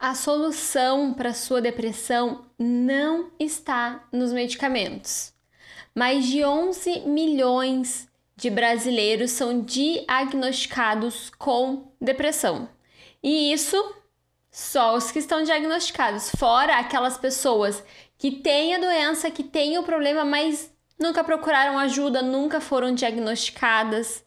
A solução para sua depressão não está nos medicamentos. Mais de 11 milhões de brasileiros são diagnosticados com depressão. E isso só os que estão diagnosticados, fora aquelas pessoas que têm a doença, que têm o problema, mas nunca procuraram ajuda, nunca foram diagnosticadas.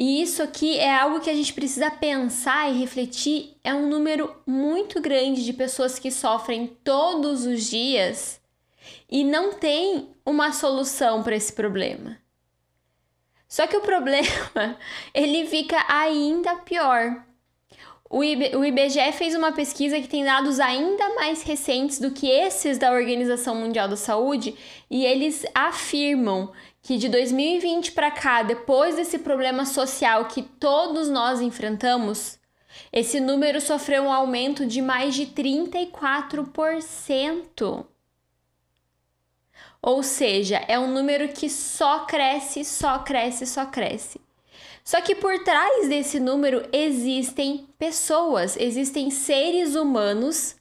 E isso aqui é algo que a gente precisa pensar e refletir. É um número muito grande de pessoas que sofrem todos os dias e não tem uma solução para esse problema. Só que o problema, ele fica ainda pior. O, IBGE fez uma pesquisa que tem dados ainda mais recentes do que esses da Organização Mundial da Saúde e eles afirmam que de 2020 para cá, depois desse problema social que todos nós enfrentamos, esse número sofreu um aumento de mais de 34%. Ou seja, é um número que só cresce, só cresce, só cresce. Só que por trás desse número existem pessoas, existem seres humanos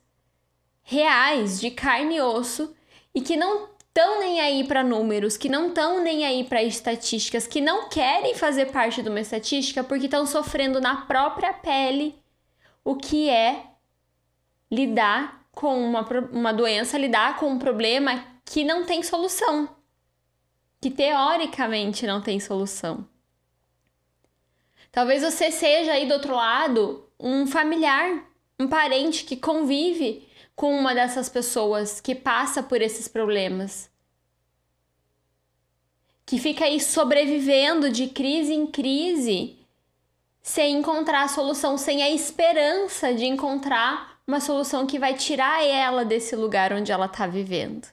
reais, de carne e osso, e que não estão nem aí para números, que não estão nem aí para estatísticas, que não querem fazer parte de uma estatística porque estão sofrendo na própria pele o que é lidar com uma, uma doença, lidar com um problema que não tem solução, que teoricamente não tem solução. Talvez você seja aí do outro lado um familiar, um parente que convive com uma dessas pessoas que passa por esses problemas. Que fica aí sobrevivendo de crise em crise, sem encontrar a solução, sem a esperança de encontrar uma solução que vai tirar ela desse lugar onde ela está vivendo.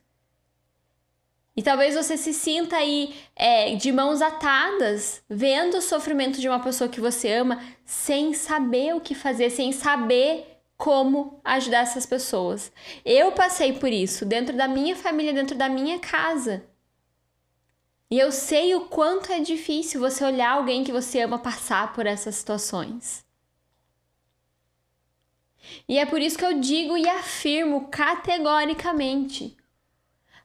E talvez você se sinta aí é, de mãos atadas, vendo o sofrimento de uma pessoa que você ama, sem saber o que fazer, sem saber como ajudar essas pessoas. Eu passei por isso dentro da minha família, dentro da minha casa. E eu sei o quanto é difícil você olhar alguém que você ama passar por essas situações. E é por isso que eu digo e afirmo categoricamente: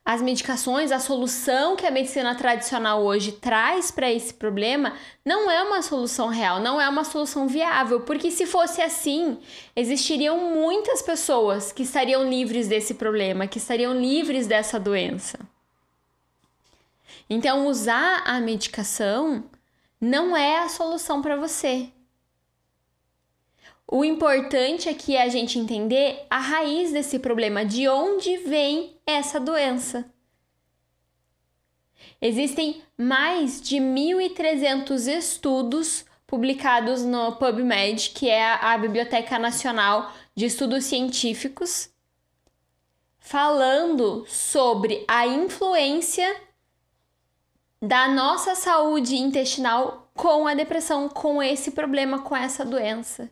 as medicações, a solução que a medicina tradicional hoje traz para esse problema não é uma solução real, não é uma solução viável, porque se fosse assim, existiriam muitas pessoas que estariam livres desse problema, que estariam livres dessa doença. Então, usar a medicação não é a solução para você. O importante aqui é a gente entender a raiz desse problema, de onde vem essa doença. Existem mais de 1.300 estudos publicados no PubMed, que é a Biblioteca Nacional de Estudos Científicos, falando sobre a influência da nossa saúde intestinal com a depressão, com esse problema, com essa doença.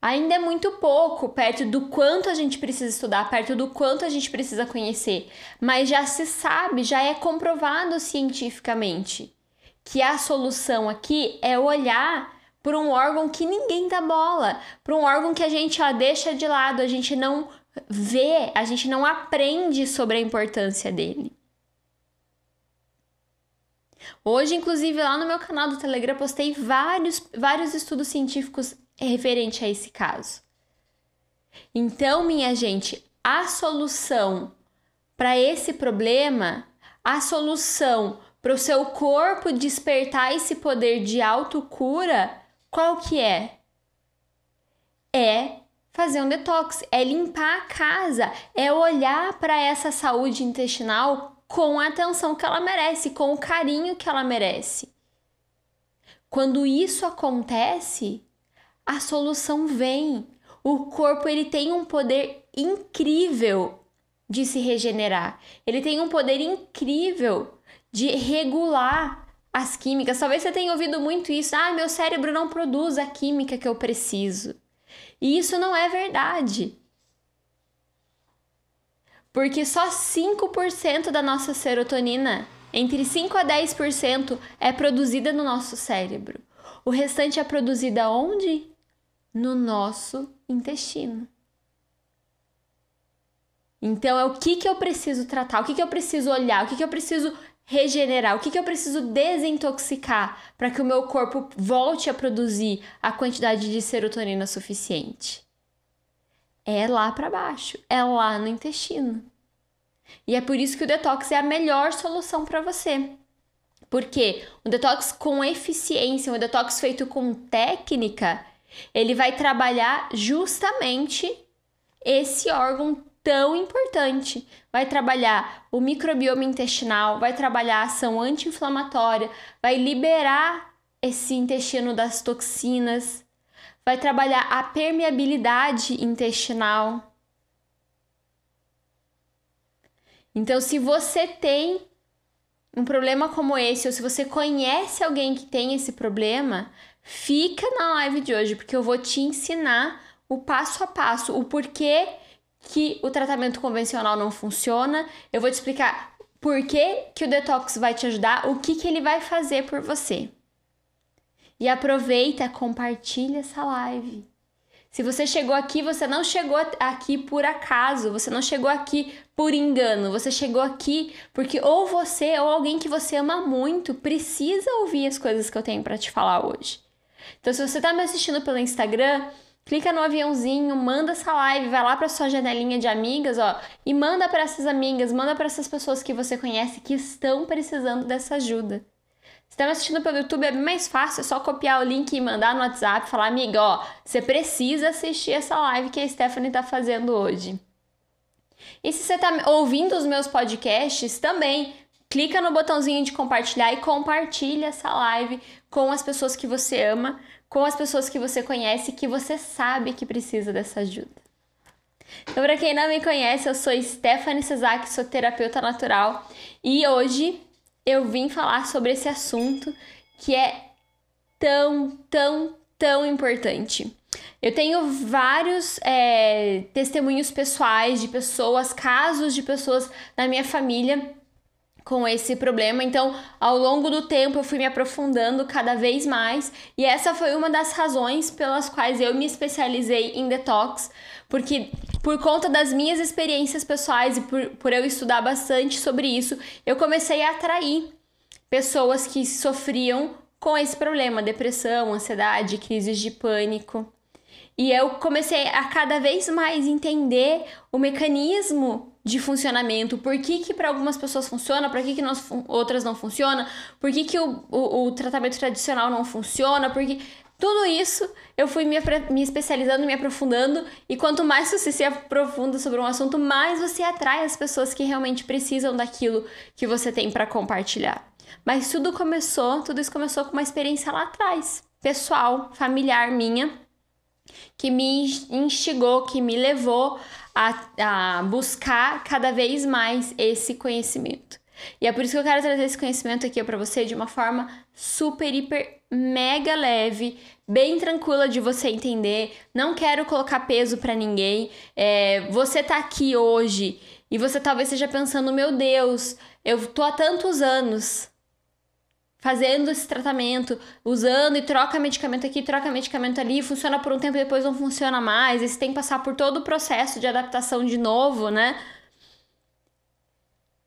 Ainda é muito pouco perto do quanto a gente precisa estudar, perto do quanto a gente precisa conhecer, mas já se sabe, já é comprovado cientificamente que a solução aqui é olhar para um órgão que ninguém dá bola, para um órgão que a gente ó, deixa de lado, a gente não vê, a gente não aprende sobre a importância dele. Hoje, inclusive, lá no meu canal do Telegram, postei vários, vários estudos científicos referente a esse caso. Então, minha gente, a solução para esse problema, a solução para o seu corpo despertar esse poder de autocura, qual que é? É fazer um detox, é limpar a casa, é olhar para essa saúde intestinal com a atenção que ela merece, com o carinho que ela merece. Quando isso acontece, a solução vem. O corpo ele tem um poder incrível de se regenerar. Ele tem um poder incrível de regular as químicas. Talvez você tenha ouvido muito isso. Ah, meu cérebro não produz a química que eu preciso. E isso não é verdade. Porque só 5% da nossa serotonina, entre 5 a 10%, é produzida no nosso cérebro. O restante é produzido onde? No nosso intestino. Então é o que, que eu preciso tratar, o que, que eu preciso olhar, o que, que eu preciso regenerar, o que, que eu preciso desintoxicar para que o meu corpo volte a produzir a quantidade de serotonina suficiente. É lá para baixo, é lá no intestino. E é por isso que o detox é a melhor solução para você. Porque o detox com eficiência, o detox feito com técnica, ele vai trabalhar justamente esse órgão tão importante. Vai trabalhar o microbioma intestinal, vai trabalhar a ação anti-inflamatória, vai liberar esse intestino das toxinas, vai trabalhar a permeabilidade intestinal. Então, se você tem um problema como esse, ou se você conhece alguém que tem esse problema, fica na live de hoje, porque eu vou te ensinar o passo a passo, o porquê que o tratamento convencional não funciona. Eu vou te explicar por que, que o detox vai te ajudar, o que, que ele vai fazer por você. E aproveita, compartilha essa live. Se você chegou aqui, você não chegou aqui por acaso, você não chegou aqui por engano, você chegou aqui porque ou você ou alguém que você ama muito precisa ouvir as coisas que eu tenho para te falar hoje. Então, se você está me assistindo pelo Instagram, clica no aviãozinho, manda essa live, vai lá para sua janelinha de amigas, ó, e manda para essas amigas, manda para essas pessoas que você conhece que estão precisando dessa ajuda. Se está me assistindo pelo YouTube, é bem mais fácil, é só copiar o link e mandar no WhatsApp, falar, amiga, ó, você precisa assistir essa live que a Stephanie está fazendo hoje. E se você está ouvindo os meus podcasts, também clica no botãozinho de compartilhar e compartilha essa live com as pessoas que você ama, com as pessoas que você conhece, que você sabe que precisa dessa ajuda. Então, para quem não me conhece, eu sou Stephanie Cesar, sou terapeuta natural e hoje eu vim falar sobre esse assunto que é tão, tão, tão importante. Eu tenho vários é, testemunhos pessoais de pessoas, casos de pessoas na minha família com esse problema. Então, ao longo do tempo, eu fui me aprofundando cada vez mais, e essa foi uma das razões pelas quais eu me especializei em detox, porque por conta das minhas experiências pessoais e por, por eu estudar bastante sobre isso, eu comecei a atrair pessoas que sofriam com esse problema, depressão, ansiedade, crises de pânico. E eu comecei a cada vez mais entender o mecanismo de funcionamento, por que, que para algumas pessoas funciona, para que, que nós, outras não funciona, por que, que o, o, o tratamento tradicional não funciona, porque tudo isso eu fui me, me, especializando, me aprofundando, e quanto mais você se aprofunda sobre um assunto, mais você atrai as pessoas que realmente precisam daquilo que você tem para compartilhar. Mas tudo começou, tudo isso começou com uma experiência lá atrás, pessoal, familiar minha, que me instigou, que me levou a, a buscar cada vez mais esse conhecimento. E é por isso que eu quero trazer esse conhecimento aqui para você de uma forma super, hiper, mega leve, bem tranquila de você entender. Não quero colocar peso para ninguém. É, você tá aqui hoje e você talvez esteja pensando: meu Deus, eu tô há tantos anos fazendo esse tratamento, usando e troca medicamento aqui, troca medicamento ali, funciona por um tempo e depois não funciona mais, e você tem que passar por todo o processo de adaptação de novo, né?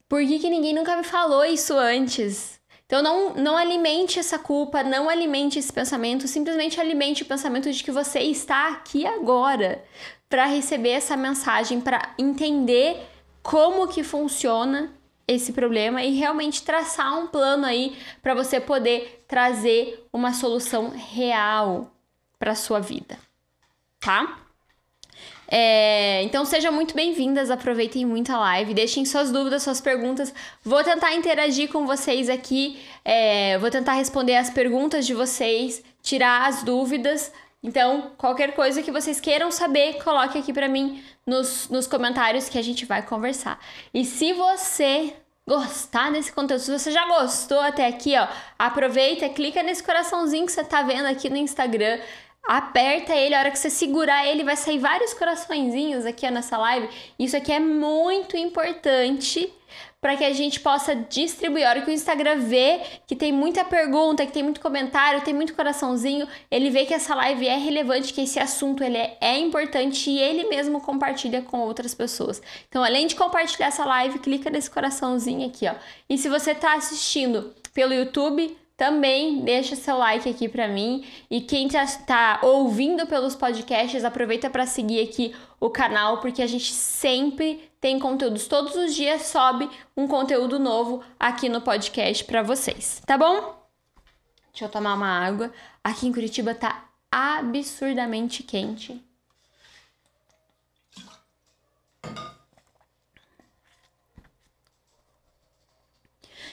Por que, que ninguém nunca me falou isso antes? Então não, não alimente essa culpa, não alimente esse pensamento, simplesmente alimente o pensamento de que você está aqui agora para receber essa mensagem, para entender como que funciona esse problema e realmente traçar um plano aí para você poder trazer uma solução real para sua vida, tá? É, então sejam muito bem-vindas, aproveitem muito a live, deixem suas dúvidas, suas perguntas. Vou tentar interagir com vocês aqui, é, vou tentar responder as perguntas de vocês, tirar as dúvidas. Então, qualquer coisa que vocês queiram saber, coloque aqui para mim nos, nos comentários que a gente vai conversar. E se você gostar desse conteúdo, se você já gostou até aqui, ó, aproveita, clica nesse coraçãozinho que você tá vendo aqui no Instagram, aperta ele, a hora que você segurar ele, vai sair vários coraçõezinhos aqui nessa live. Isso aqui é muito importante para que a gente possa distribuir. A hora que o Instagram vê que tem muita pergunta, que tem muito comentário, tem muito coraçãozinho, ele vê que essa live é relevante, que esse assunto ele é, é importante e ele mesmo compartilha com outras pessoas. Então, além de compartilhar essa live, clica nesse coraçãozinho aqui, ó. E se você está assistindo pelo YouTube, também deixa seu like aqui para mim e quem está ouvindo pelos podcasts, aproveita para seguir aqui o canal porque a gente sempre tem conteúdos todos os dias sobe um conteúdo novo aqui no podcast para vocês, tá bom? Deixa eu tomar uma água. Aqui em Curitiba tá absurdamente quente.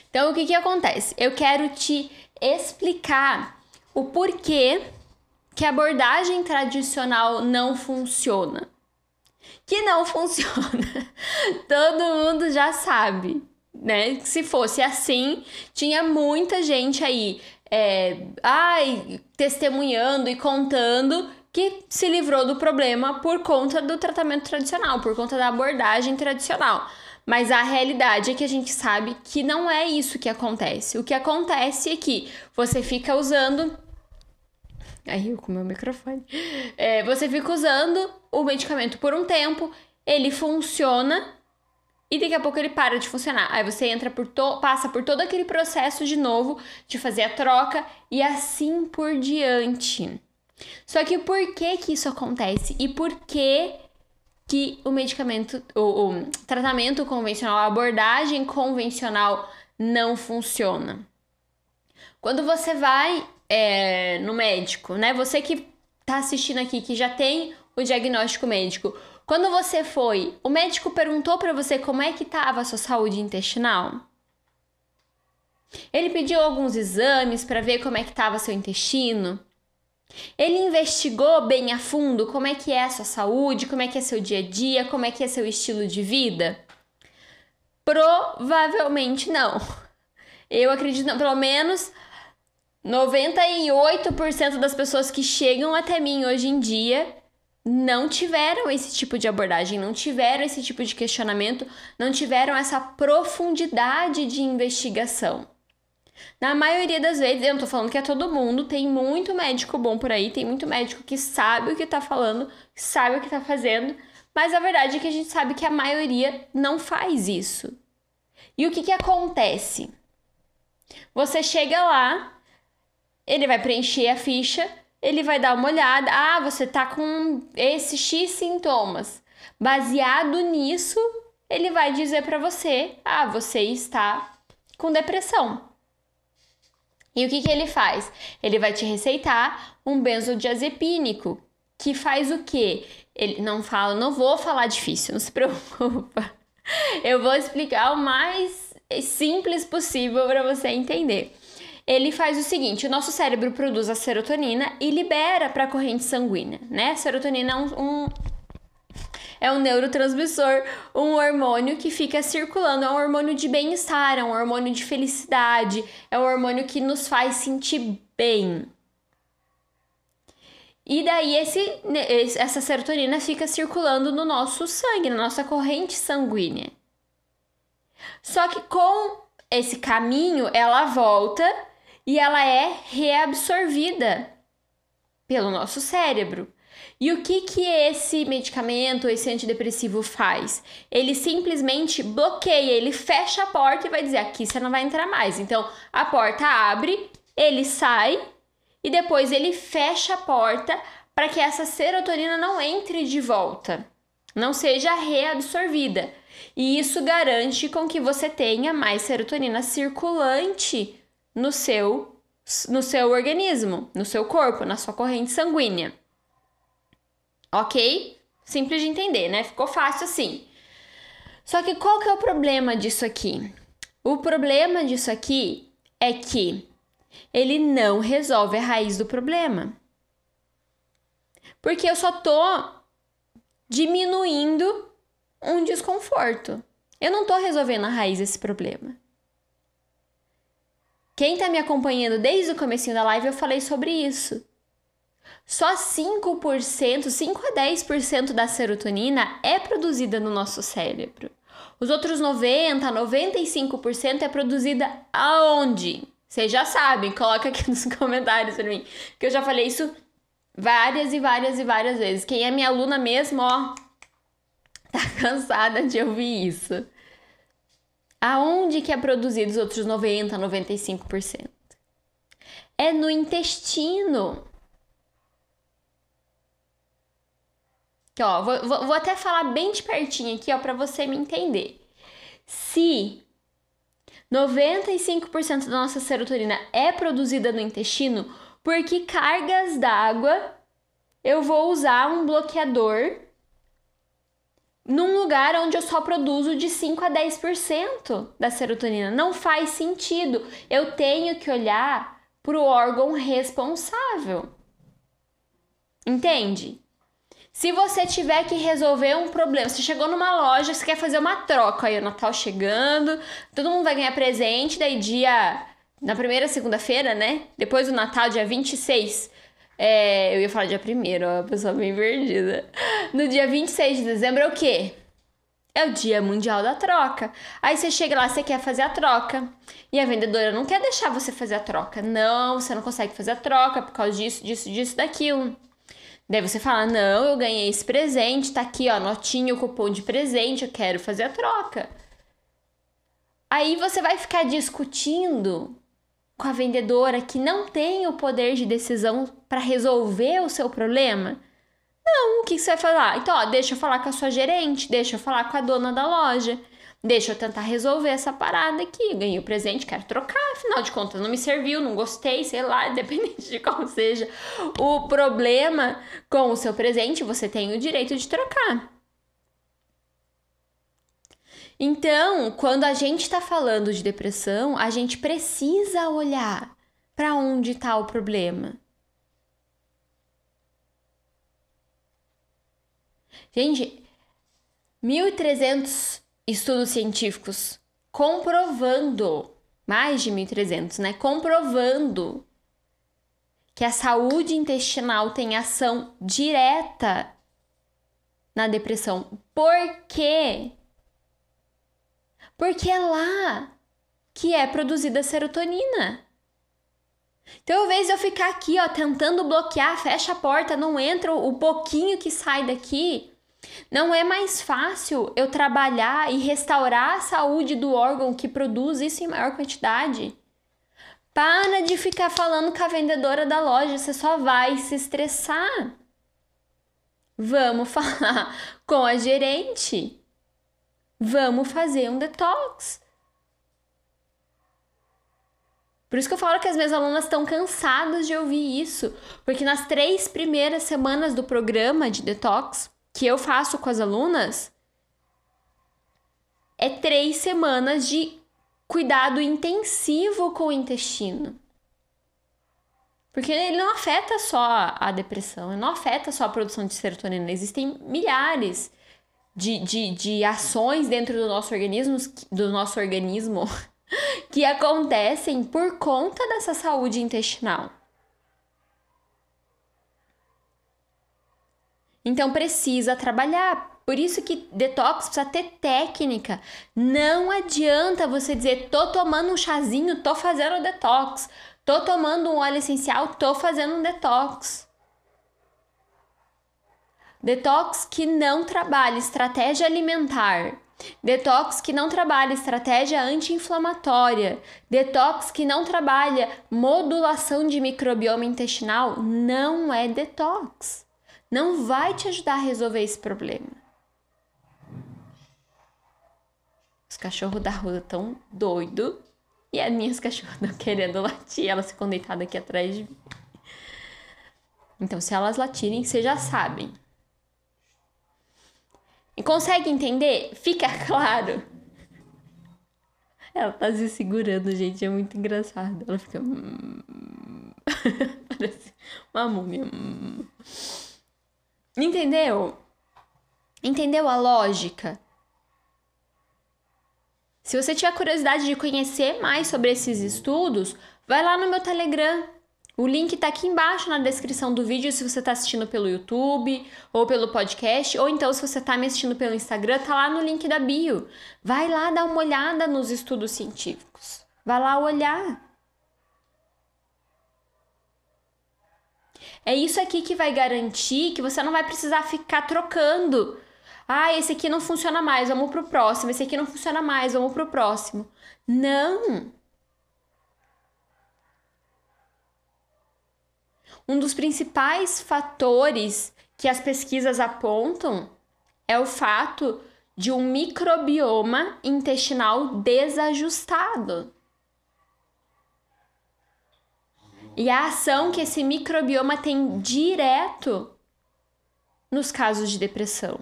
Então, o que que acontece? Eu quero te explicar o porquê que a abordagem tradicional não funciona. Que não funciona. Todo mundo já sabe, né? Se fosse assim, tinha muita gente aí, é, ai, testemunhando e contando que se livrou do problema por conta do tratamento tradicional, por conta da abordagem tradicional. Mas a realidade é que a gente sabe que não é isso que acontece. O que acontece é que você fica usando. Aí eu com meu microfone. É, você fica usando o medicamento por um tempo, ele funciona e daqui a pouco ele para de funcionar. Aí você entra por to passa por todo aquele processo de novo de fazer a troca e assim por diante. Só que por que que isso acontece e por que que o medicamento, o, o tratamento convencional, a abordagem convencional não funciona. Quando você vai é, no médico, né? Você que tá assistindo aqui, que já tem o diagnóstico médico, quando você foi, o médico perguntou para você como é que estava a sua saúde intestinal? Ele pediu alguns exames para ver como é que estava seu intestino? Ele investigou bem a fundo como é que é a sua saúde, como é que é seu dia a dia, como é que é seu estilo de vida? Provavelmente não. Eu acredito, não, pelo menos 98% das pessoas que chegam até mim hoje em dia não tiveram esse tipo de abordagem, não tiveram esse tipo de questionamento, não tiveram essa profundidade de investigação. Na maioria das vezes, eu não tô falando que é todo mundo, tem muito médico bom por aí, tem muito médico que sabe o que tá falando, sabe o que tá fazendo, mas a verdade é que a gente sabe que a maioria não faz isso. E o que que acontece? Você chega lá, ele vai preencher a ficha, ele vai dar uma olhada, ah, você tá com esse X sintomas. Baseado nisso, ele vai dizer para você, ah, você está com depressão. E o que, que ele faz? Ele vai te receitar um benzodiazepínico, que faz o quê? Ele não fala, não vou falar difícil, não se preocupa. Eu vou explicar o mais simples possível para você entender. Ele faz o seguinte: o nosso cérebro produz a serotonina e libera para a corrente sanguínea, né? A serotonina é um, um é um neurotransmissor, um hormônio que fica circulando, é um hormônio de bem-estar, é um hormônio de felicidade, é um hormônio que nos faz sentir bem. E daí esse, essa serotonina fica circulando no nosso sangue, na nossa corrente sanguínea. Só que com esse caminho ela volta e ela é reabsorvida pelo nosso cérebro. E o que que esse medicamento, esse antidepressivo faz? Ele simplesmente bloqueia, ele fecha a porta e vai dizer aqui você não vai entrar mais. Então a porta abre, ele sai e depois ele fecha a porta para que essa serotonina não entre de volta, não seja reabsorvida. E isso garante com que você tenha mais serotonina circulante no seu no seu organismo, no seu corpo, na sua corrente sanguínea. Ok? Simples de entender, né? Ficou fácil assim. Só que qual que é o problema disso aqui? O problema disso aqui é que ele não resolve a raiz do problema. Porque eu só tô diminuindo um desconforto. Eu não tô resolvendo a raiz desse problema. Quem tá me acompanhando desde o começo da live, eu falei sobre isso. Só 5%, 5 a 10% da serotonina é produzida no nosso cérebro. Os outros 90, 95% é produzida aonde? Vocês já sabem, coloca aqui nos comentários para mim, que eu já falei isso várias e várias e várias vezes. Quem é minha aluna mesmo, ó, tá cansada de ouvir isso. Aonde que é produzido os outros 90, 95%? É no intestino. Ó, vou, vou, vou até falar bem de pertinho aqui, ó, para você me entender. Se 95% da nossa serotonina é produzida no intestino, por que cargas d'água eu vou usar um bloqueador num lugar onde eu só produzo de 5 a 10% da serotonina? Não faz sentido. Eu tenho que olhar para o órgão responsável. Entende? Se você tiver que resolver um problema, você chegou numa loja, você quer fazer uma troca, aí o Natal chegando, todo mundo vai ganhar presente, daí dia. Na primeira segunda-feira, né? Depois do Natal, dia 26. É, eu ia falar dia primeiro, ó, a pessoa bem perdida. No dia 26 de dezembro é o quê? É o Dia Mundial da Troca. Aí você chega lá, você quer fazer a troca. E a vendedora não quer deixar você fazer a troca. Não, você não consegue fazer a troca por causa disso, disso, disso, daquilo. Daí você fala: Não, eu ganhei esse presente, tá aqui, ó, notinha, o cupom de presente, eu quero fazer a troca. Aí você vai ficar discutindo com a vendedora que não tem o poder de decisão para resolver o seu problema? Não, o que você vai falar? Então, ó, deixa eu falar com a sua gerente, deixa eu falar com a dona da loja. Deixa eu tentar resolver essa parada aqui. Ganhei o presente, quero trocar. Afinal de contas, não me serviu, não gostei, sei lá, independente de qual seja o problema com o seu presente, você tem o direito de trocar. Então, quando a gente está falando de depressão, a gente precisa olhar para onde está o problema. Gente, 1.300 estudos científicos comprovando, mais de 1.300, né? Comprovando que a saúde intestinal tem ação direta na depressão. Por quê? Porque é lá que é produzida a serotonina. Então, ao invés de eu ficar aqui, ó, tentando bloquear, fecha a porta, não entra o pouquinho que sai daqui, não é mais fácil eu trabalhar e restaurar a saúde do órgão que produz isso em maior quantidade? Para de ficar falando com a vendedora da loja, você só vai se estressar. Vamos falar com a gerente. Vamos fazer um detox. Por isso que eu falo que as minhas alunas estão cansadas de ouvir isso, porque nas três primeiras semanas do programa de detox, que eu faço com as alunas é três semanas de cuidado intensivo com o intestino. Porque ele não afeta só a depressão, ele não afeta só a produção de serotonina. Existem milhares de, de, de ações dentro do nosso organismo, do nosso organismo que acontecem por conta dessa saúde intestinal. Então precisa trabalhar. Por isso que detox precisa ter técnica. Não adianta você dizer, tô tomando um chazinho, tô fazendo detox. Tô tomando um óleo essencial, tô fazendo um detox. Detox que não trabalha estratégia alimentar. Detox que não trabalha estratégia anti-inflamatória. Detox que não trabalha modulação de microbioma intestinal. Não é detox não vai te ajudar a resolver esse problema. Os cachorros da rua estão doido e as minhas cachorras estão querendo latir, elas ficam deitadas aqui atrás de mim. Então, se elas latirem, vocês já sabem. E consegue entender? Fica claro. Ela tá se segurando, gente, é muito engraçado. Ela fica. Parece uma múmia. Entendeu? Entendeu a lógica? Se você tiver curiosidade de conhecer mais sobre esses estudos, vai lá no meu Telegram. O link tá aqui embaixo na descrição do vídeo se você tá assistindo pelo YouTube ou pelo podcast, ou então se você tá me assistindo pelo Instagram, tá lá no link da bio. Vai lá dar uma olhada nos estudos científicos. Vai lá olhar. É isso aqui que vai garantir que você não vai precisar ficar trocando. Ah, esse aqui não funciona mais, vamos pro próximo. Esse aqui não funciona mais, vamos pro próximo. Não! Um dos principais fatores que as pesquisas apontam é o fato de um microbioma intestinal desajustado. E a ação que esse microbioma tem direto nos casos de depressão.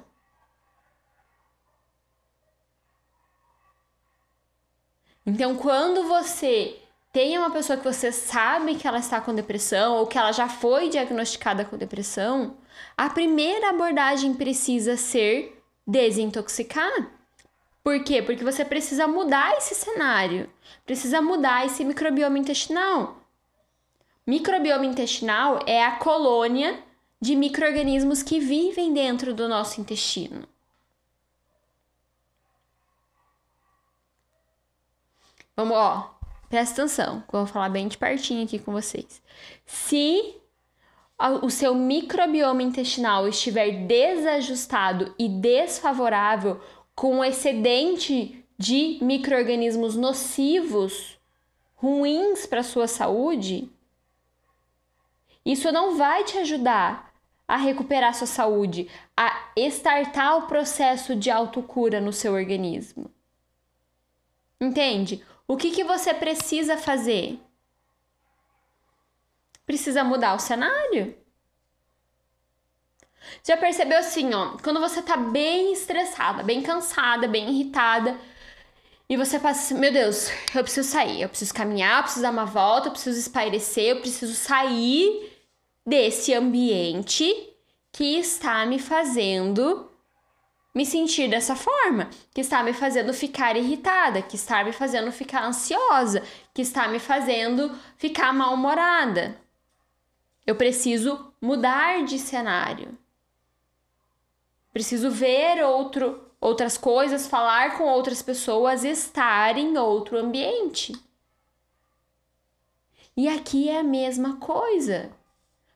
Então, quando você tem uma pessoa que você sabe que ela está com depressão ou que ela já foi diagnosticada com depressão, a primeira abordagem precisa ser desintoxicar. Por quê? Porque você precisa mudar esse cenário, precisa mudar esse microbioma intestinal. Microbioma intestinal é a colônia de micro-organismos que vivem dentro do nosso intestino. Vamos, ó, Presta atenção, que eu vou falar bem de pertinho aqui com vocês. Se o seu microbioma intestinal estiver desajustado e desfavorável, com excedente de micro-organismos nocivos, ruins para a sua saúde, isso não vai te ajudar a recuperar sua saúde, a estartar o processo de autocura no seu organismo. Entende? O que, que você precisa fazer? Precisa mudar o cenário. Já percebeu assim, ó, quando você tá bem estressada, bem cansada, bem irritada, e você passa assim, meu Deus, eu preciso sair, eu preciso caminhar, eu preciso dar uma volta, eu preciso espairecer, eu preciso sair desse ambiente que está me fazendo me sentir dessa forma, que está me fazendo ficar irritada, que está me fazendo ficar ansiosa, que está me fazendo ficar mal-humorada. Eu preciso mudar de cenário. Preciso ver outro, outras coisas, falar com outras pessoas, estar em outro ambiente. E aqui é a mesma coisa.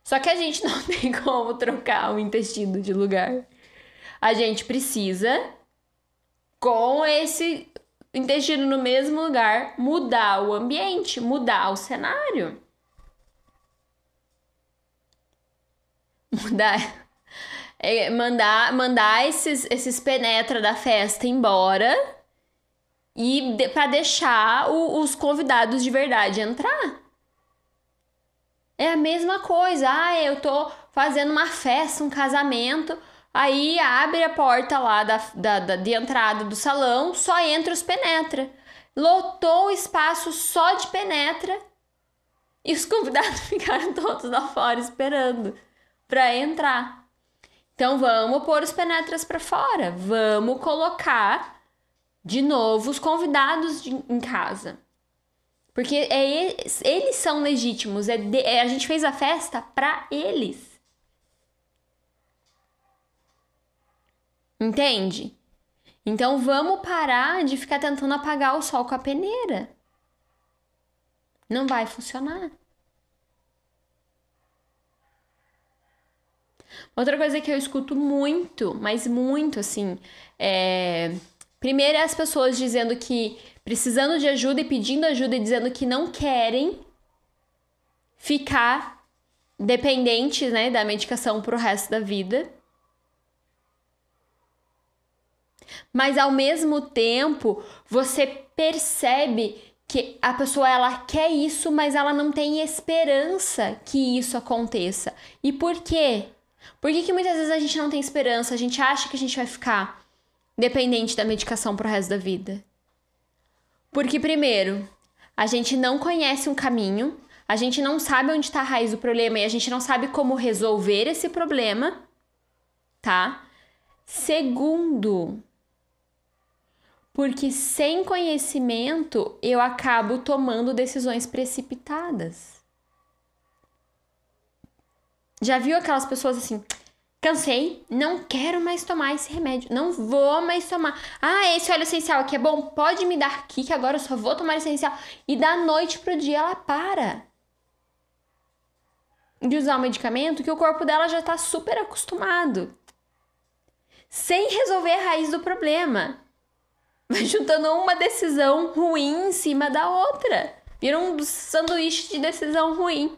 Só que a gente não tem como trocar o intestino de lugar a gente precisa, com esse intestino no mesmo lugar, mudar o ambiente, mudar o cenário. Mudar. É, mandar mandar esses, esses penetra da festa embora e de, para deixar o, os convidados de verdade entrar. É a mesma coisa. Ah, eu tô fazendo uma festa, um casamento. Aí abre a porta lá da, da, da, de entrada do salão, só entra os penetra. Lotou o espaço só de penetra e os convidados ficaram todos lá fora esperando para entrar. Então vamos pôr os penetras para fora, vamos colocar de novo os convidados de, em casa. Porque é, eles são legítimos, é, é a gente fez a festa para eles. Entende? Então vamos parar de ficar tentando apagar o sol com a peneira. Não vai funcionar. Outra coisa que eu escuto muito, mas muito assim, é. Primeiro é as pessoas dizendo que precisando de ajuda e pedindo ajuda e dizendo que não querem ficar dependentes né, da medicação pro resto da vida. mas ao mesmo tempo você percebe que a pessoa ela quer isso, mas ela não tem esperança que isso aconteça. E por quê? Por que, que muitas vezes a gente não tem esperança? A gente acha que a gente vai ficar dependente da medicação pro resto da vida. Porque, primeiro, a gente não conhece um caminho, a gente não sabe onde está a raiz do problema e a gente não sabe como resolver esse problema, tá? Segundo, porque sem conhecimento eu acabo tomando decisões precipitadas. Já viu aquelas pessoas assim, cansei, não quero mais tomar esse remédio, não vou mais tomar. Ah, esse óleo essencial aqui é bom, pode me dar aqui que agora eu só vou tomar essencial. E da noite pro dia ela para de usar o medicamento que o corpo dela já está super acostumado. Sem resolver a raiz do problema. Vai juntando uma decisão ruim em cima da outra. Vira um sanduíche de decisão ruim.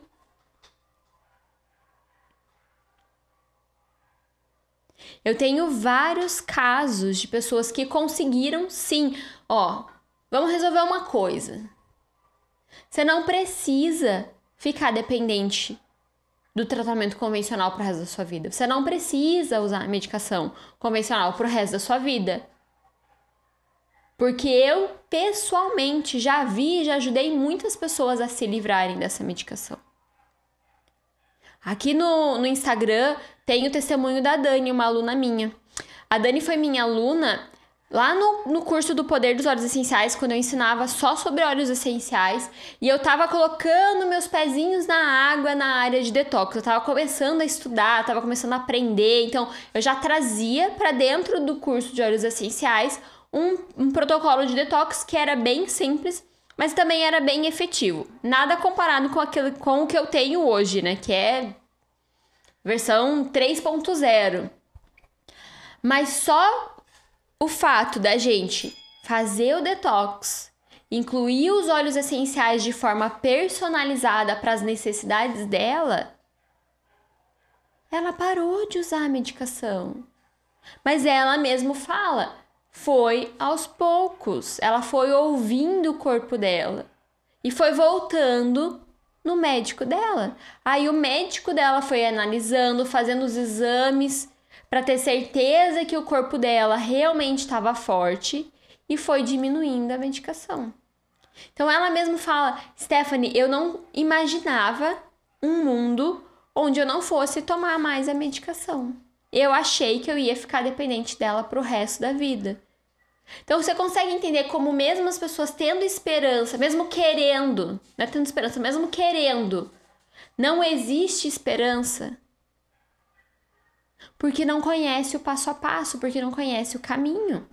Eu tenho vários casos de pessoas que conseguiram sim, ó, vamos resolver uma coisa. Você não precisa ficar dependente do tratamento convencional para o resto da sua vida. Você não precisa usar medicação convencional para o resto da sua vida. Porque eu, pessoalmente, já vi e já ajudei muitas pessoas a se livrarem dessa medicação. Aqui no, no Instagram tem o testemunho da Dani, uma aluna minha. A Dani foi minha aluna Lá no, no curso do Poder dos Óleos Essenciais, quando eu ensinava só sobre óleos essenciais, e eu tava colocando meus pezinhos na água na área de detox. Eu tava começando a estudar, tava começando a aprender, então eu já trazia para dentro do curso de óleos essenciais um, um protocolo de detox que era bem simples, mas também era bem efetivo. Nada comparado com, aquilo, com o que eu tenho hoje, né? Que é versão 3.0. Mas só o fato da gente fazer o detox, incluir os óleos essenciais de forma personalizada para as necessidades dela, ela parou de usar a medicação. Mas ela mesmo fala, foi aos poucos. Ela foi ouvindo o corpo dela e foi voltando no médico dela. Aí o médico dela foi analisando, fazendo os exames para ter certeza que o corpo dela realmente estava forte e foi diminuindo a medicação. Então ela mesma fala: Stephanie, eu não imaginava um mundo onde eu não fosse tomar mais a medicação. Eu achei que eu ia ficar dependente dela para o resto da vida. Então você consegue entender como mesmo as pessoas tendo esperança, mesmo querendo, não é tendo esperança, mesmo querendo, não existe esperança porque não conhece o passo a passo, porque não conhece o caminho.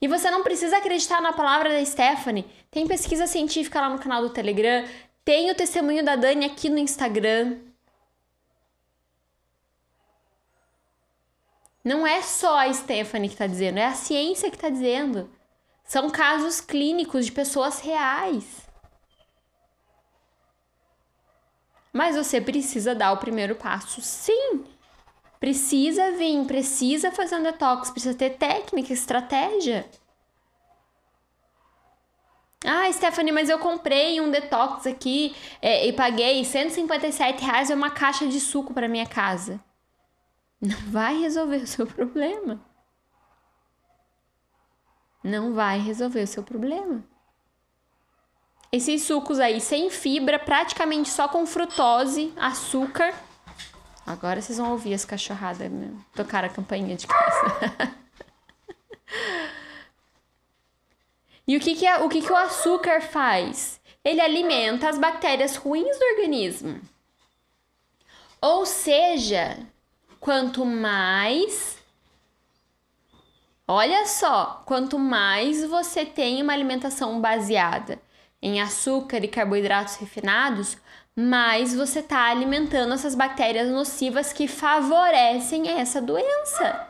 E você não precisa acreditar na palavra da Stephanie. Tem pesquisa científica lá no canal do Telegram, tem o testemunho da Dani aqui no Instagram. Não é só a Stephanie que está dizendo, é a ciência que está dizendo. São casos clínicos de pessoas reais. Mas você precisa dar o primeiro passo, sim. Precisa vir, precisa fazer um detox, precisa ter técnica, estratégia. Ah, Stephanie, mas eu comprei um detox aqui é, e paguei 157 reais uma caixa de suco para minha casa. Não vai resolver o seu problema. Não vai resolver o seu problema. Esses sucos aí sem fibra, praticamente só com frutose, açúcar. Agora vocês vão ouvir as cachorradas tocar a campainha de casa. e o que, que, é, o, que, que o açúcar faz? Ele alimenta as bactérias ruins do organismo. Ou seja, quanto mais. Olha só, quanto mais você tem uma alimentação baseada em açúcar e carboidratos refinados, mais você está alimentando essas bactérias nocivas que favorecem essa doença.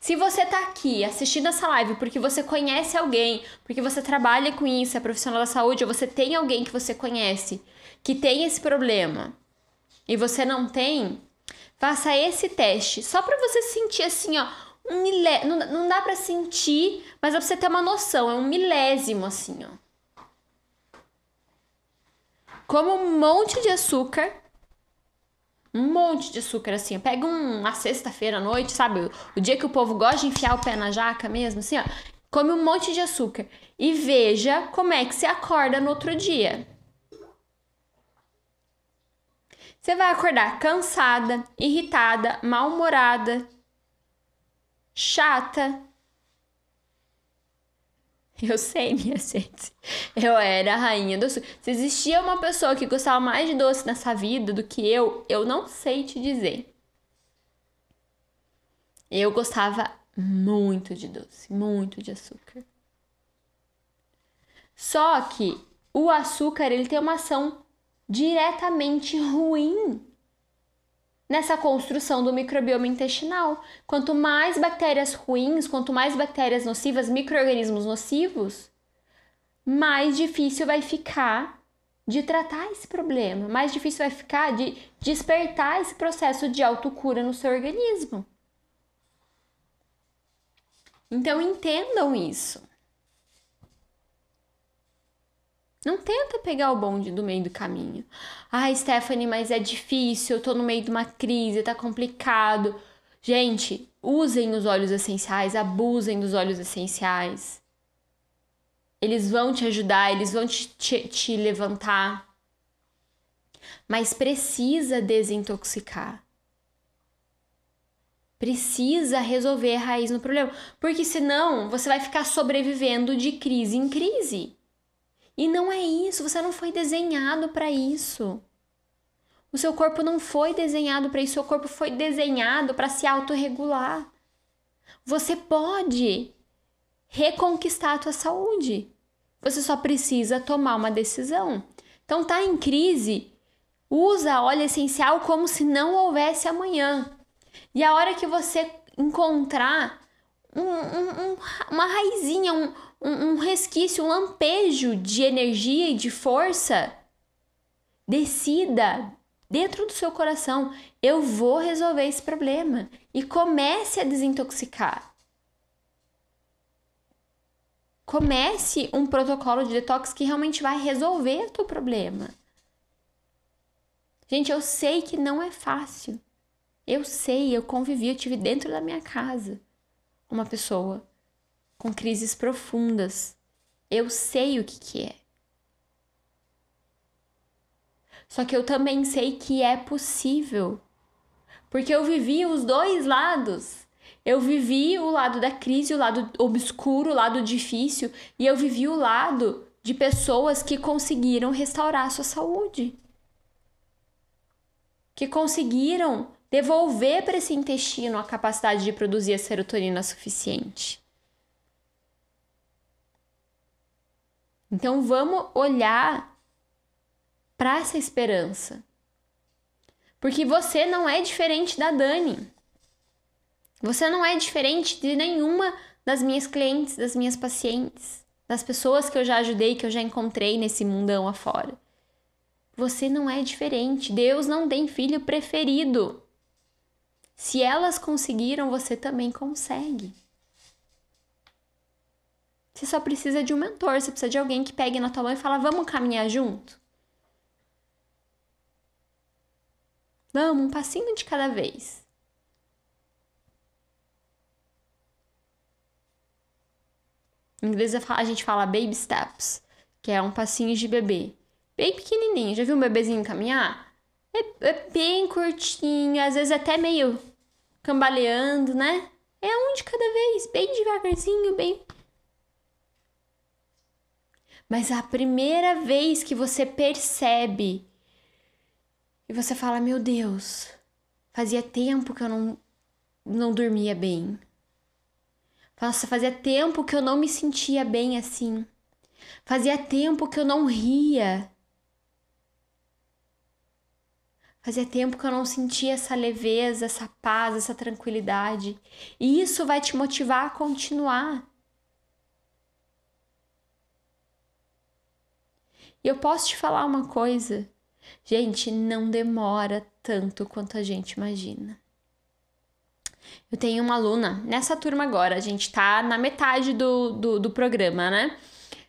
Se você está aqui assistindo essa live porque você conhece alguém, porque você trabalha com isso, é profissional da saúde, ou você tem alguém que você conhece que tem esse problema e você não tem, faça esse teste só para você sentir assim, ó, um milé... não, não dá para sentir, mas pra você ter uma noção, é um milésimo assim, ó. Como um monte de açúcar. Um monte de açúcar, assim. Pega um, uma sexta-feira à noite, sabe? O dia que o povo gosta de enfiar o pé na jaca mesmo, assim, ó. Come um monte de açúcar. E veja como é que você acorda no outro dia. Você vai acordar cansada, irritada, mal-humorada, chata. Eu sei, minha gente. Eu era a rainha do açúcar. Se existia uma pessoa que gostava mais de doce nessa vida do que eu, eu não sei te dizer. Eu gostava muito de doce, muito de açúcar. Só que o açúcar ele tem uma ação diretamente ruim nessa construção do microbioma intestinal. Quanto mais bactérias ruins, quanto mais bactérias nocivas, microorganismos nocivos, mais difícil vai ficar de tratar esse problema, mais difícil vai ficar de despertar esse processo de autocura no seu organismo. Então entendam isso. Não tenta pegar o bonde do meio do caminho. Ai, Stephanie, mas é difícil, eu tô no meio de uma crise, tá complicado. Gente, usem os óleos essenciais, abusem dos óleos essenciais. Eles vão te ajudar, eles vão te, te, te levantar. Mas precisa desintoxicar. Precisa resolver a raiz no problema. Porque senão você vai ficar sobrevivendo de crise em crise. E não é isso, você não foi desenhado para isso. O seu corpo não foi desenhado para isso, seu corpo foi desenhado para se autorregular. Você pode reconquistar a tua saúde. Você só precisa tomar uma decisão. Então tá em crise, usa óleo essencial como se não houvesse amanhã. E a hora que você encontrar um, um, um, uma raizinha, um, um, um resquício, um lampejo de energia e de força, decida dentro do seu coração: eu vou resolver esse problema. E comece a desintoxicar. Comece um protocolo de detox que realmente vai resolver o teu problema. Gente, eu sei que não é fácil. Eu sei, eu convivi, eu tive dentro da minha casa uma pessoa com crises profundas. Eu sei o que, que é. Só que eu também sei que é possível. Porque eu vivi os dois lados. Eu vivi o lado da crise, o lado obscuro, o lado difícil, e eu vivi o lado de pessoas que conseguiram restaurar a sua saúde. Que conseguiram devolver para esse intestino a capacidade de produzir a serotonina suficiente. Então vamos olhar para essa esperança. Porque você não é diferente da Dani. Você não é diferente de nenhuma das minhas clientes, das minhas pacientes, das pessoas que eu já ajudei, que eu já encontrei nesse mundão afora. Você não é diferente. Deus não tem filho preferido. Se elas conseguiram, você também consegue. Você só precisa de um mentor, você precisa de alguém que pegue na tua mão e fala: "Vamos caminhar junto?" Vamos, um passinho de cada vez. Em inglês a gente fala baby steps, que é um passinho de bebê. Bem pequenininho. Já viu um bebezinho caminhar? É, é bem curtinho, às vezes até meio cambaleando, né? É um de cada vez, bem devagarzinho, bem mas a primeira vez que você percebe e você fala: Meu Deus, fazia tempo que eu não, não dormia bem. Nossa, fazia tempo que eu não me sentia bem assim. Fazia tempo que eu não ria. Fazia tempo que eu não sentia essa leveza, essa paz, essa tranquilidade. E isso vai te motivar a continuar. E eu posso te falar uma coisa. Gente, não demora tanto quanto a gente imagina. Eu tenho uma aluna nessa turma agora, a gente tá na metade do, do, do programa, né?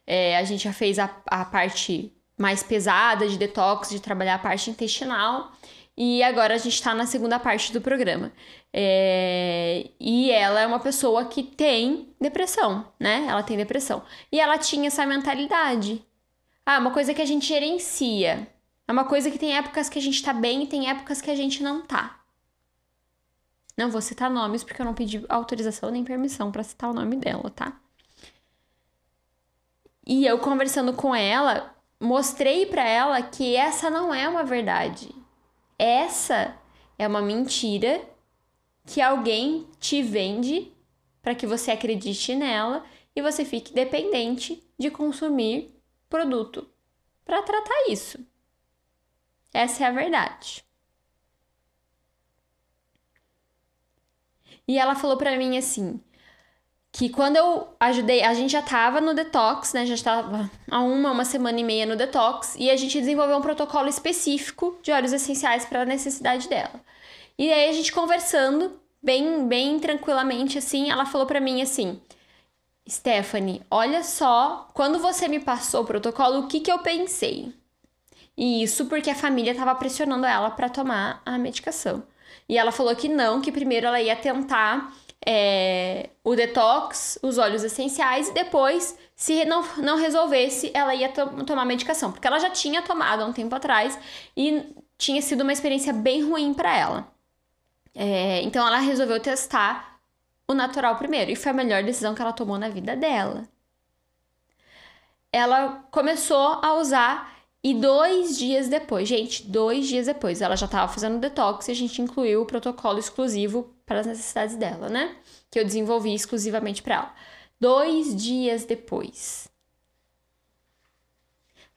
É, a gente já fez a, a parte mais pesada de detox, de trabalhar a parte intestinal, e agora a gente tá na segunda parte do programa. É, e ela é uma pessoa que tem depressão, né? Ela tem depressão. E ela tinha essa mentalidade ah, uma coisa que a gente gerencia. É uma coisa que tem épocas que a gente tá bem e tem épocas que a gente não tá. Não vou citar nomes porque eu não pedi autorização nem permissão para citar o nome dela, tá? E eu conversando com ela, mostrei para ela que essa não é uma verdade. Essa é uma mentira que alguém te vende para que você acredite nela e você fique dependente de consumir produto para tratar isso. Essa é a verdade. E ela falou para mim assim, que quando eu ajudei, a gente já tava no detox, né? Já estava há uma, uma semana e meia no detox, e a gente desenvolveu um protocolo específico de óleos essenciais para a necessidade dela. E aí a gente conversando, bem, bem tranquilamente assim, ela falou para mim assim: Stephanie, olha só, quando você me passou o protocolo, o que, que eu pensei? E isso porque a família estava pressionando ela para tomar a medicação. E ela falou que não, que primeiro ela ia tentar é, o detox, os óleos essenciais, e depois, se não, não resolvesse, ela ia to tomar medicação. Porque ela já tinha tomado há um tempo atrás e tinha sido uma experiência bem ruim para ela. É, então ela resolveu testar o natural primeiro. E foi a melhor decisão que ela tomou na vida dela. Ela começou a usar e dois dias depois, gente, dois dias depois, ela já estava fazendo detox e a gente incluiu o protocolo exclusivo para as necessidades dela, né? Que eu desenvolvi exclusivamente para ela. Dois dias depois,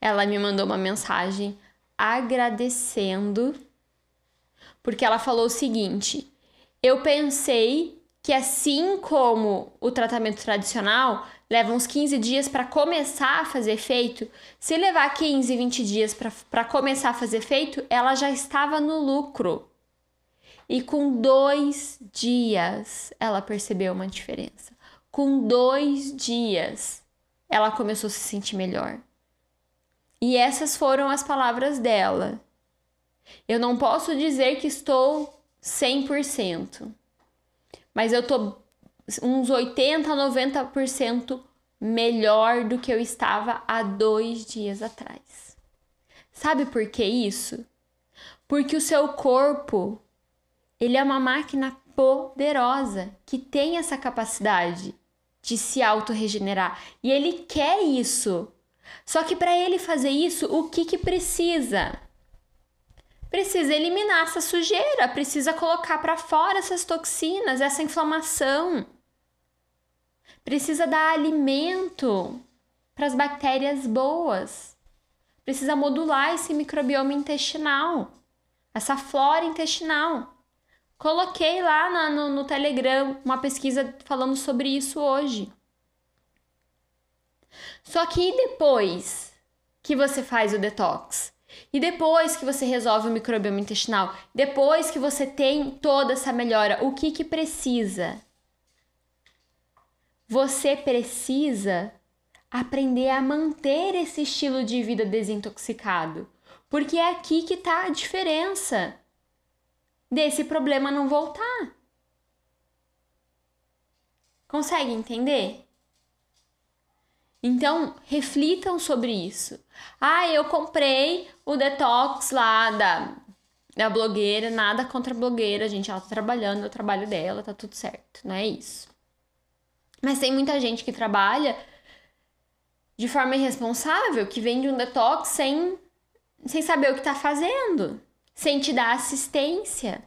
ela me mandou uma mensagem agradecendo, porque ela falou o seguinte: eu pensei que assim como o tratamento tradicional leva uns 15 dias para começar a fazer efeito, se levar 15, 20 dias para começar a fazer efeito, ela já estava no lucro. E com dois dias ela percebeu uma diferença. Com dois dias ela começou a se sentir melhor. E essas foram as palavras dela. Eu não posso dizer que estou 100% mas eu tô uns 80, 90% melhor do que eu estava há dois dias atrás. Sabe por que isso? Porque o seu corpo, ele é uma máquina poderosa que tem essa capacidade de se autorregenerar e ele quer isso. Só que para ele fazer isso, o que que precisa? precisa eliminar essa sujeira, precisa colocar para fora essas toxinas, essa inflamação. Precisa dar alimento para as bactérias boas. Precisa modular esse microbioma intestinal, essa flora intestinal. Coloquei lá no, no Telegram uma pesquisa falando sobre isso hoje. Só que depois que você faz o detox? E depois que você resolve o microbioma intestinal, depois que você tem toda essa melhora, o que que precisa? Você precisa aprender a manter esse estilo de vida desintoxicado, porque é aqui que está a diferença desse problema não voltar. Consegue entender? Então, reflitam sobre isso. Ah, eu comprei o detox lá da, da blogueira, nada contra a blogueira, gente. Ela tá trabalhando, é o trabalho dela, tá tudo certo, não é isso. Mas tem muita gente que trabalha de forma irresponsável, que vende um detox sem, sem saber o que tá fazendo, sem te dar assistência.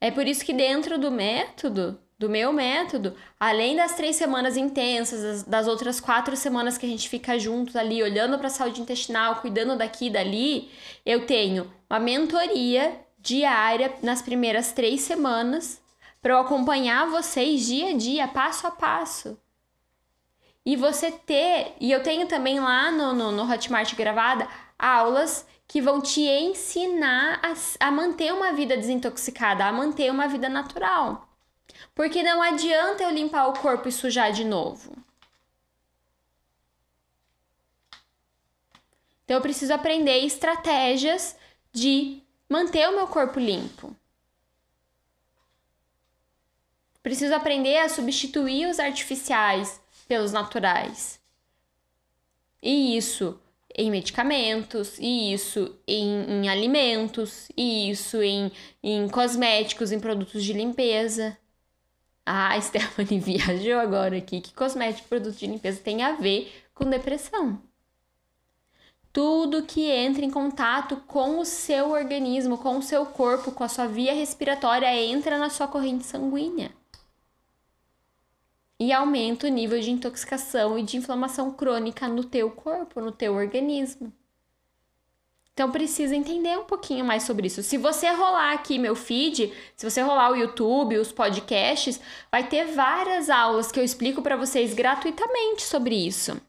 É por isso que dentro do método do meu método, além das três semanas intensas, das, outras quatro semanas que a gente fica juntos ali, olhando para a saúde intestinal, cuidando daqui e dali, eu tenho uma mentoria diária nas primeiras três semanas para eu acompanhar vocês dia a dia, passo a passo. E você ter, e eu tenho também lá no, no, no Hotmart gravada, aulas que vão te ensinar a, a manter uma vida desintoxicada, a manter uma vida natural. Porque não adianta eu limpar o corpo e sujar de novo. Então eu preciso aprender estratégias de manter o meu corpo limpo. Preciso aprender a substituir os artificiais pelos naturais. E isso em medicamentos, e isso em, em alimentos, e isso em, em cosméticos, em produtos de limpeza. Ah, Stephanie viajou agora aqui. Que cosmético produto de limpeza tem a ver com depressão? Tudo que entra em contato com o seu organismo, com o seu corpo, com a sua via respiratória, entra na sua corrente sanguínea. E aumenta o nível de intoxicação e de inflamação crônica no teu corpo, no teu organismo. Então precisa entender um pouquinho mais sobre isso. Se você rolar aqui meu feed, se você rolar o YouTube, os podcasts, vai ter várias aulas que eu explico para vocês gratuitamente sobre isso.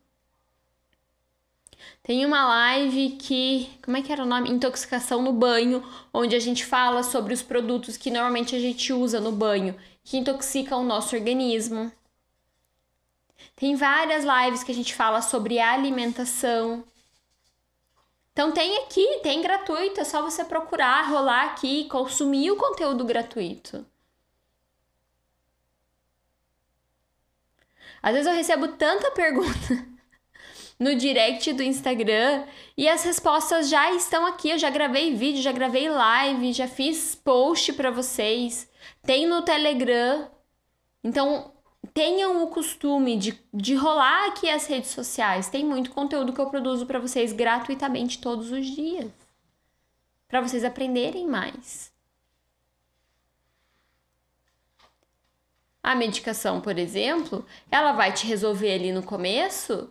Tem uma live que, como é que era o nome? Intoxicação no banho, onde a gente fala sobre os produtos que normalmente a gente usa no banho, que intoxicam o nosso organismo. Tem várias lives que a gente fala sobre alimentação. Então tem aqui, tem gratuito, é só você procurar, rolar aqui, consumir o conteúdo gratuito. Às vezes eu recebo tanta pergunta no direct do Instagram e as respostas já estão aqui. Eu já gravei vídeo, já gravei live, já fiz post para vocês. Tem no Telegram. Então, tenham o costume de, de rolar aqui as redes sociais. Tem muito conteúdo que eu produzo para vocês gratuitamente todos os dias. Para vocês aprenderem mais. A medicação, por exemplo, ela vai te resolver ali no começo,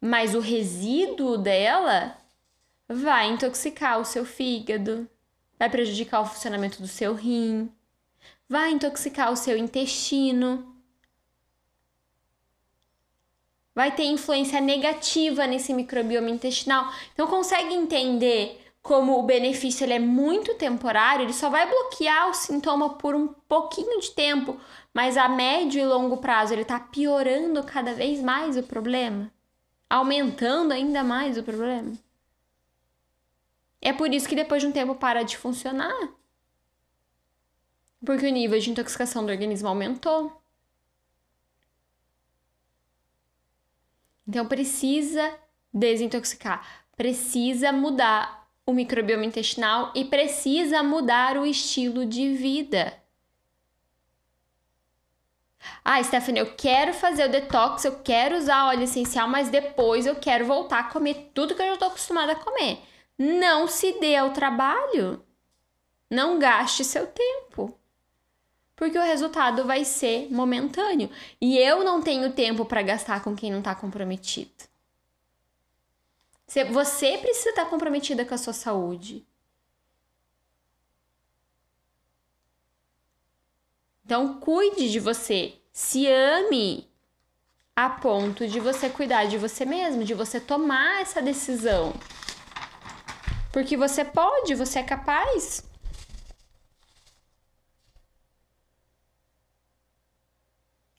mas o resíduo dela vai intoxicar o seu fígado, vai prejudicar o funcionamento do seu rim, vai intoxicar o seu intestino vai ter influência negativa nesse microbioma intestinal. Então consegue entender como o benefício ele é muito temporário, ele só vai bloquear o sintoma por um pouquinho de tempo, mas a médio e longo prazo ele está piorando cada vez mais o problema, aumentando ainda mais o problema. É por isso que depois de um tempo para de funcionar. Porque o nível de intoxicação do organismo aumentou. Então precisa desintoxicar, precisa mudar o microbioma intestinal e precisa mudar o estilo de vida. Ah, Stephanie, eu quero fazer o detox, eu quero usar óleo essencial, mas depois eu quero voltar a comer tudo que eu já estou acostumada a comer. Não se dê ao trabalho. Não gaste seu tempo porque o resultado vai ser momentâneo. E eu não tenho tempo para gastar com quem não está comprometido. Você precisa estar comprometida com a sua saúde. Então, cuide de você. Se ame a ponto de você cuidar de você mesmo, de você tomar essa decisão. Porque você pode, você é capaz.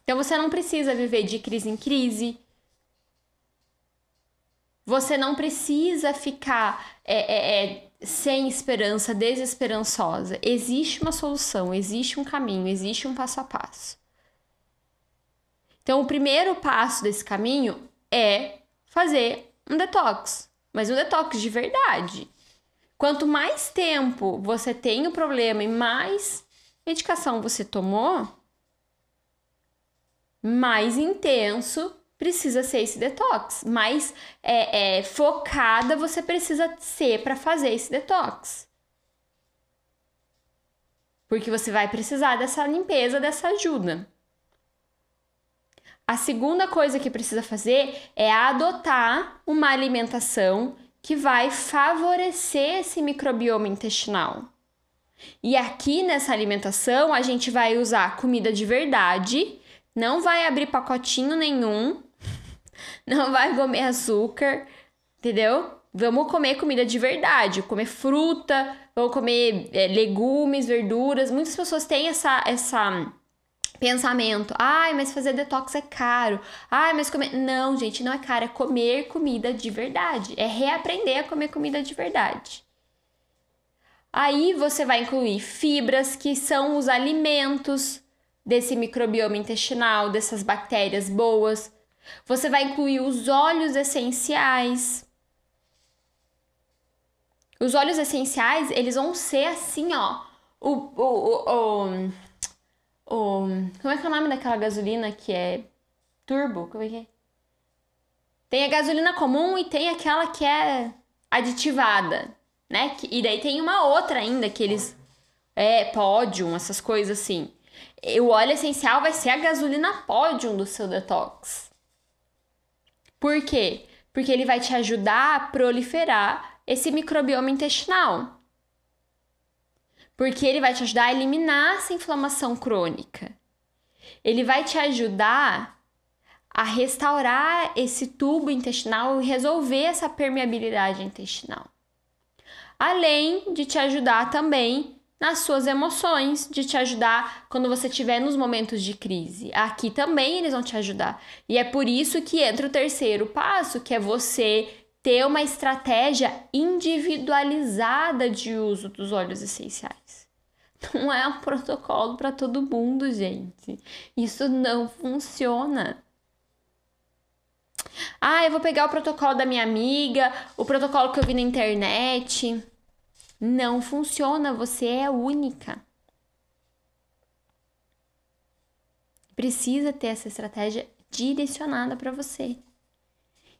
Então você não precisa viver de crise em crise. Você não precisa ficar é, é, é, sem esperança, desesperançosa. Existe uma solução, existe um caminho, existe um passo a passo. Então, o primeiro passo desse caminho é fazer um detox, mas um detox de verdade. Quanto mais tempo você tem o problema e mais medicação você tomou, mais intenso precisa ser esse detox, mais é, é, focada você precisa ser para fazer esse detox. Porque você vai precisar dessa limpeza, dessa ajuda. A segunda coisa que precisa fazer é adotar uma alimentação que vai favorecer esse microbioma intestinal. E aqui nessa alimentação a gente vai usar comida de verdade não vai abrir pacotinho nenhum, não vai comer açúcar, entendeu? Vamos comer comida de verdade, comer fruta, vamos comer é, legumes, verduras. Muitas pessoas têm essa, essa pensamento. Ai, mas fazer detox é caro. Ai, mas comer. Não, gente, não é caro. É comer comida de verdade. É reaprender a comer comida de verdade. Aí você vai incluir fibras, que são os alimentos desse microbioma intestinal, dessas bactérias boas. Você vai incluir os óleos essenciais. Os óleos essenciais, eles vão ser assim, ó, o, o, o, o. Como é que é o nome daquela gasolina que é turbo? Como é que é? Tem a gasolina comum e tem aquela que é aditivada, né? E daí tem uma outra ainda que eles. É, pódium, essas coisas assim. O óleo essencial vai ser a gasolina pódium do seu detox. Por quê? Porque ele vai te ajudar a proliferar esse microbioma intestinal. Porque ele vai te ajudar a eliminar essa inflamação crônica. Ele vai te ajudar a restaurar esse tubo intestinal e resolver essa permeabilidade intestinal. Além de te ajudar também nas suas emoções, de te ajudar quando você estiver nos momentos de crise. Aqui também eles vão te ajudar. E é por isso que entra o terceiro passo, que é você ter uma estratégia individualizada de uso dos óleos essenciais. Não é um protocolo para todo mundo, gente. Isso não funciona. Ah, eu vou pegar o protocolo da minha amiga, o protocolo que eu vi na internet. Não funciona, você é única. Precisa ter essa estratégia direcionada para você.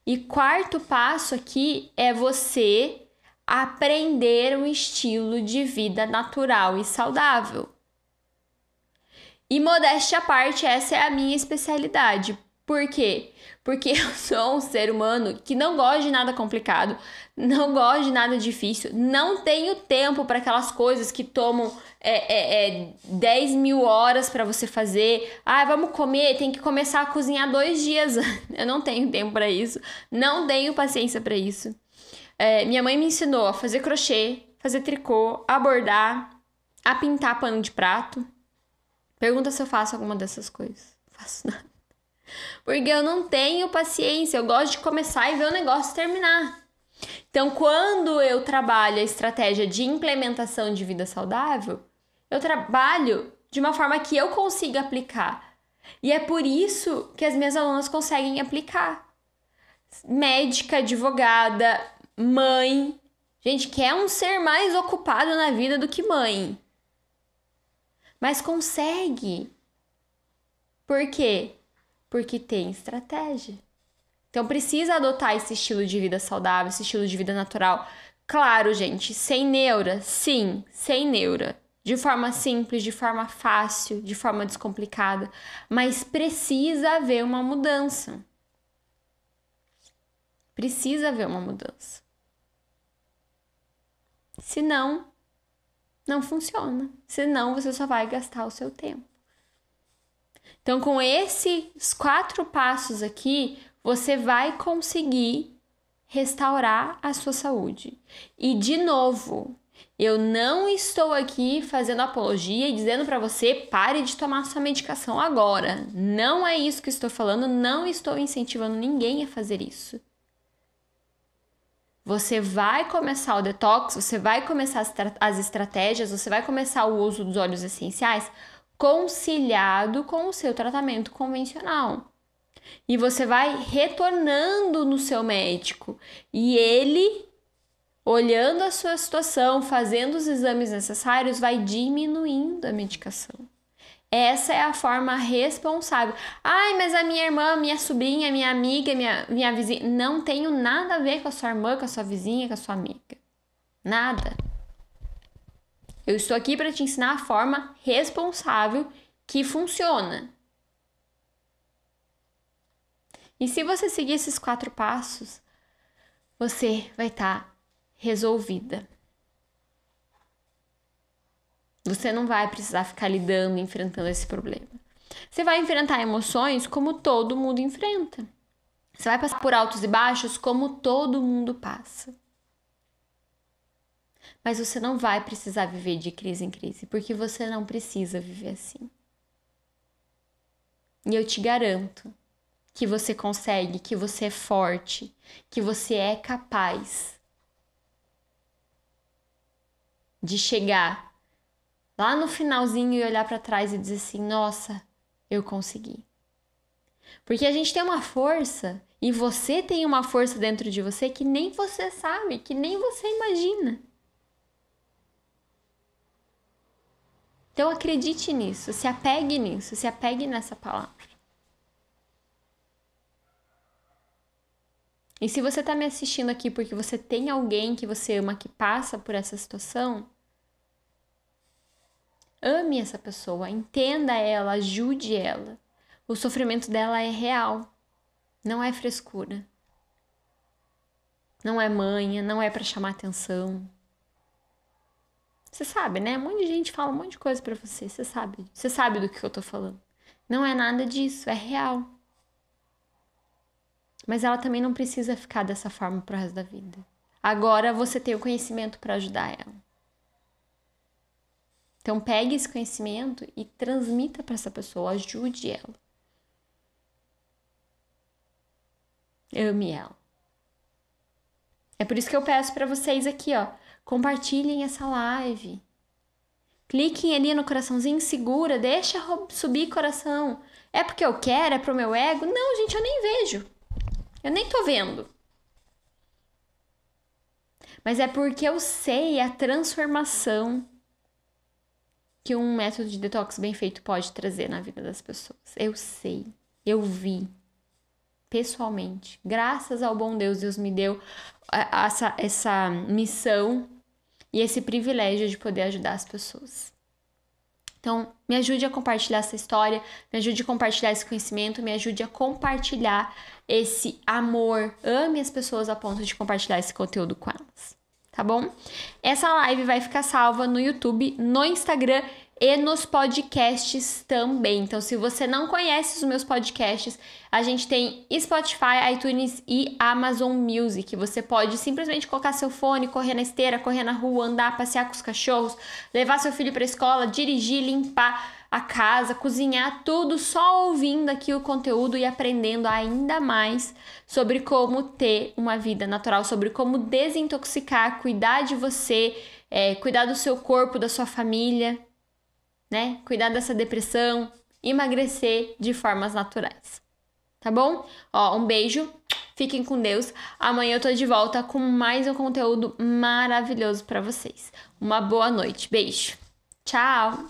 E quarto passo aqui é você aprender um estilo de vida natural e saudável. E modéstia à parte, essa é a minha especialidade. Por quê? Porque eu sou um ser humano que não gosta de nada complicado, não gosta de nada difícil, não tenho tempo para aquelas coisas que tomam é, é, é 10 mil horas para você fazer. Ah, vamos comer, tem que começar a cozinhar dois dias. eu não tenho tempo para isso, não tenho paciência para isso. É, minha mãe me ensinou a fazer crochê, fazer tricô, a bordar, a pintar pano de prato. Pergunta se eu faço alguma dessas coisas. Faço nada. Porque eu não tenho paciência, eu gosto de começar e ver o negócio terminar. Então, quando eu trabalho a estratégia de implementação de vida saudável, eu trabalho de uma forma que eu consiga aplicar. E é por isso que as minhas alunas conseguem aplicar. Médica, advogada, mãe. Gente, quer um ser mais ocupado na vida do que mãe. Mas consegue. Por quê? Porque tem estratégia. Então precisa adotar esse estilo de vida saudável, esse estilo de vida natural. Claro, gente, sem neura, sim, sem neura. De forma simples, de forma fácil, de forma descomplicada. Mas precisa haver uma mudança. Precisa haver uma mudança. Senão, não funciona. Senão, você só vai gastar o seu tempo. Então, com esses quatro passos aqui, você vai conseguir restaurar a sua saúde. E de novo, eu não estou aqui fazendo apologia e dizendo para você pare de tomar sua medicação agora. Não é isso que estou falando, não estou incentivando ninguém a fazer isso. Você vai começar o detox, você vai começar as estratégias, você vai começar o uso dos óleos essenciais conciliado com o seu tratamento convencional. E você vai retornando no seu médico e ele, olhando a sua situação, fazendo os exames necessários, vai diminuindo a medicação. Essa é a forma responsável. Ai, mas a minha irmã, minha sobrinha, minha amiga, minha, minha vizinha. Não tenho nada a ver com a sua irmã, com a sua vizinha, com a sua amiga. Nada. Eu estou aqui para te ensinar a forma responsável que funciona. E se você seguir esses quatro passos, você vai estar tá resolvida. Você não vai precisar ficar lidando, enfrentando esse problema. Você vai enfrentar emoções como todo mundo enfrenta. Você vai passar por altos e baixos como todo mundo passa. Mas você não vai precisar viver de crise em crise, porque você não precisa viver assim. E eu te garanto que você consegue, que você é forte, que você é capaz de chegar lá no finalzinho e olhar para trás e dizer assim: nossa, eu consegui. Porque a gente tem uma força e você tem uma força dentro de você que nem você sabe, que nem você imagina. Então acredite nisso, se apegue nisso, se apegue nessa palavra. E se você está me assistindo aqui porque você tem alguém que você ama que passa por essa situação, ame essa pessoa, entenda ela, ajude ela. O sofrimento dela é real, não é frescura. Não é manha, não é para chamar atenção. Você sabe, né? Um monte de gente fala um monte de coisa para você, você sabe. Você sabe do que eu tô falando. Não é nada disso, é real. Mas ela também não precisa ficar dessa forma pro resto da vida. Agora você tem o conhecimento para ajudar ela. Então pegue esse conhecimento e transmita para essa pessoa, ajude ela. Ame ela. É por isso que eu peço para vocês aqui, ó, compartilhem essa live. Cliquem ali no coraçãozinho, segura, deixa subir coração. É porque eu quero, é pro meu ego? Não, gente, eu nem vejo. Eu nem tô vendo. Mas é porque eu sei a transformação que um método de detox bem feito pode trazer na vida das pessoas. Eu sei, eu vi pessoalmente. Graças ao bom Deus, Deus me deu essa, essa missão e esse privilégio de poder ajudar as pessoas. Então, me ajude a compartilhar essa história, me ajude a compartilhar esse conhecimento, me ajude a compartilhar esse amor. Ame as pessoas a ponto de compartilhar esse conteúdo com elas. Tá bom? Essa live vai ficar salva no YouTube, no Instagram e nos podcasts também. Então, se você não conhece os meus podcasts, a gente tem Spotify, iTunes e Amazon Music. Você pode simplesmente colocar seu fone, correr na esteira, correr na rua, andar, passear com os cachorros, levar seu filho para escola, dirigir, limpar a casa, cozinhar, tudo só ouvindo aqui o conteúdo e aprendendo ainda mais sobre como ter uma vida natural, sobre como desintoxicar, cuidar de você, é, cuidar do seu corpo, da sua família né? Cuidar dessa depressão, emagrecer de formas naturais. Tá bom? Ó, um beijo. Fiquem com Deus. Amanhã eu tô de volta com mais um conteúdo maravilhoso para vocês. Uma boa noite. Beijo. Tchau.